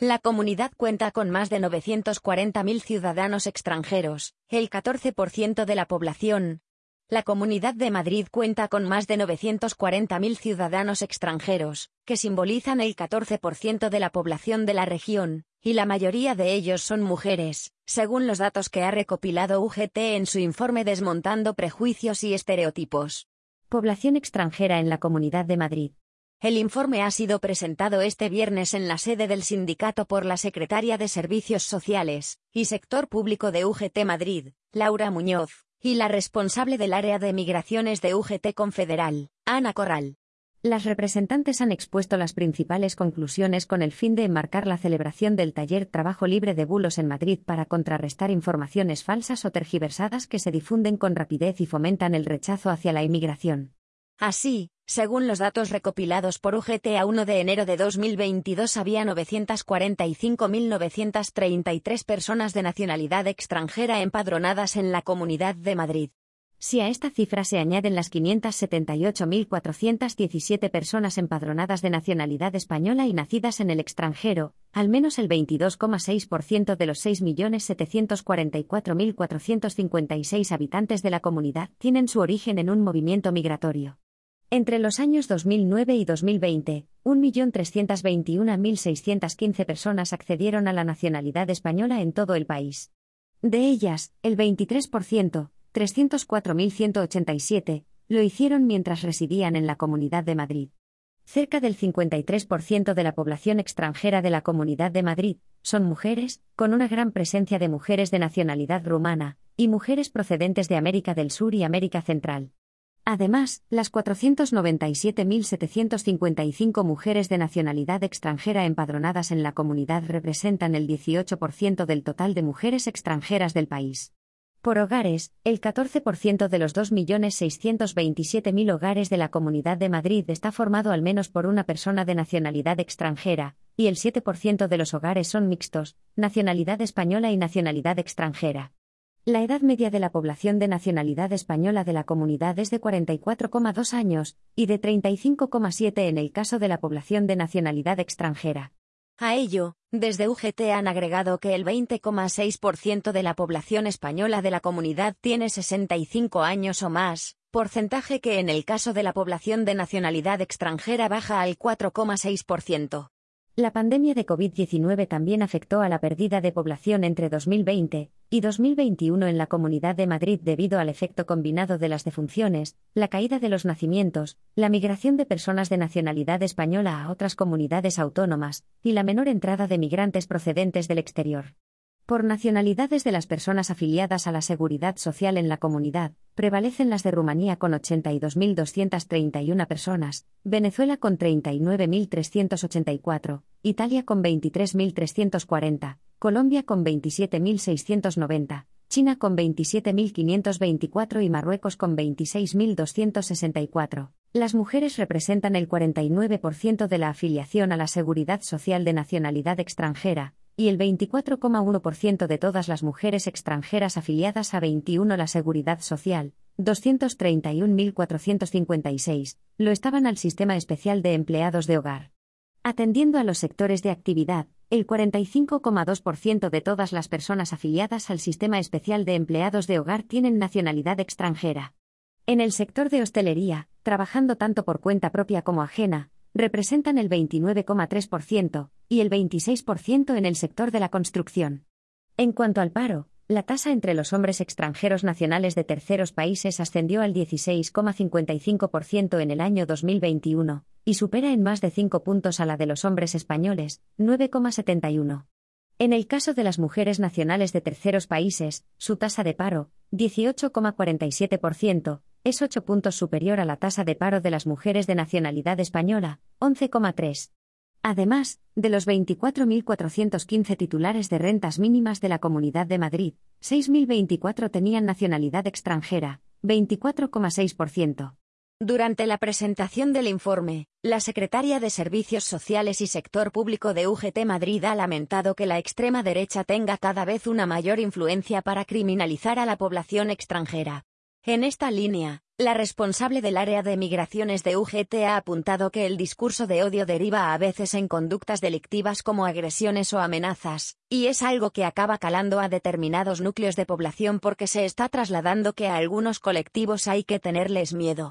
La comunidad cuenta con más de 940.000 ciudadanos extranjeros, el 14% de la población. La Comunidad de Madrid cuenta con más de 940.000 ciudadanos extranjeros, que simbolizan el 14% de la población de la región, y la mayoría de ellos son mujeres, según los datos que ha recopilado UGT en su informe Desmontando Prejuicios y Estereotipos. Población extranjera en la Comunidad de Madrid. El informe ha sido presentado este viernes en la sede del sindicato por la secretaria de Servicios Sociales y Sector Público de UGT Madrid, Laura Muñoz, y la responsable del área de migraciones de UGT Confederal, Ana Corral. Las representantes han expuesto las principales conclusiones con el fin de enmarcar la celebración del taller Trabajo Libre de Bulos en Madrid para contrarrestar informaciones falsas o tergiversadas que se difunden con rapidez y fomentan el rechazo hacia la inmigración. Así, según los datos recopilados por UGT a 1 de enero de 2022 había 945.933 personas de nacionalidad extranjera empadronadas en la Comunidad de Madrid. Si a esta cifra se añaden las 578.417 personas empadronadas de nacionalidad española y nacidas en el extranjero, al menos el 22,6% de los 6.744.456 habitantes de la comunidad tienen su origen en un movimiento migratorio. Entre los años 2009 y 2020, 1.321.615 personas accedieron a la nacionalidad española en todo el país. De ellas, el 23%, 304.187, lo hicieron mientras residían en la Comunidad de Madrid. Cerca del 53% de la población extranjera de la Comunidad de Madrid son mujeres, con una gran presencia de mujeres de nacionalidad rumana, y mujeres procedentes de América del Sur y América Central. Además, las 497.755 mujeres de nacionalidad extranjera empadronadas en la comunidad representan el 18% del total de mujeres extranjeras del país. Por hogares, el 14% de los 2.627.000 hogares de la Comunidad de Madrid está formado al menos por una persona de nacionalidad extranjera, y el 7% de los hogares son mixtos, nacionalidad española y nacionalidad extranjera. La edad media de la población de nacionalidad española de la comunidad es de 44,2 años, y de 35,7 en el caso de la población de nacionalidad extranjera. A ello, desde UGT han agregado que el 20,6% de la población española de la comunidad tiene 65 años o más, porcentaje que en el caso de la población de nacionalidad extranjera baja al 4,6%. La pandemia de COVID-19 también afectó a la pérdida de población entre 2020 y 2021 en la Comunidad de Madrid debido al efecto combinado de las defunciones, la caída de los nacimientos, la migración de personas de nacionalidad española a otras comunidades autónomas y la menor entrada de migrantes procedentes del exterior. Por nacionalidades de las personas afiliadas a la seguridad social en la comunidad, prevalecen las de Rumanía con 82.231 personas, Venezuela con 39.384, Italia con 23.340, Colombia con 27.690, China con 27.524 y Marruecos con 26.264. Las mujeres representan el 49% de la afiliación a la seguridad social de nacionalidad extranjera, y el 24,1% de todas las mujeres extranjeras afiliadas a 21 la Seguridad Social, 231.456, lo estaban al Sistema Especial de Empleados de Hogar. Atendiendo a los sectores de actividad, el 45,2% de todas las personas afiliadas al Sistema Especial de Empleados de Hogar tienen nacionalidad extranjera. En el sector de hostelería, trabajando tanto por cuenta propia como ajena, representan el 29,3% y el 26% en el sector de la construcción. En cuanto al paro, la tasa entre los hombres extranjeros nacionales de terceros países ascendió al 16,55% en el año 2021, y supera en más de 5 puntos a la de los hombres españoles, 9,71. En el caso de las mujeres nacionales de terceros países, su tasa de paro, 18,47%, es 8 puntos superior a la tasa de paro de las mujeres de nacionalidad española, 11,3. Además, de los 24.415 titulares de rentas mínimas de la Comunidad de Madrid, 6.024 tenían nacionalidad extranjera, 24,6%. Durante la presentación del informe, la secretaria de Servicios Sociales y Sector Público de UGT Madrid ha lamentado que la extrema derecha tenga cada vez una mayor influencia para criminalizar a la población extranjera. En esta línea, la responsable del área de migraciones de UGT ha apuntado que el discurso de odio deriva a veces en conductas delictivas como agresiones o amenazas, y es algo que acaba calando a determinados núcleos de población porque se está trasladando que a algunos colectivos hay que tenerles miedo.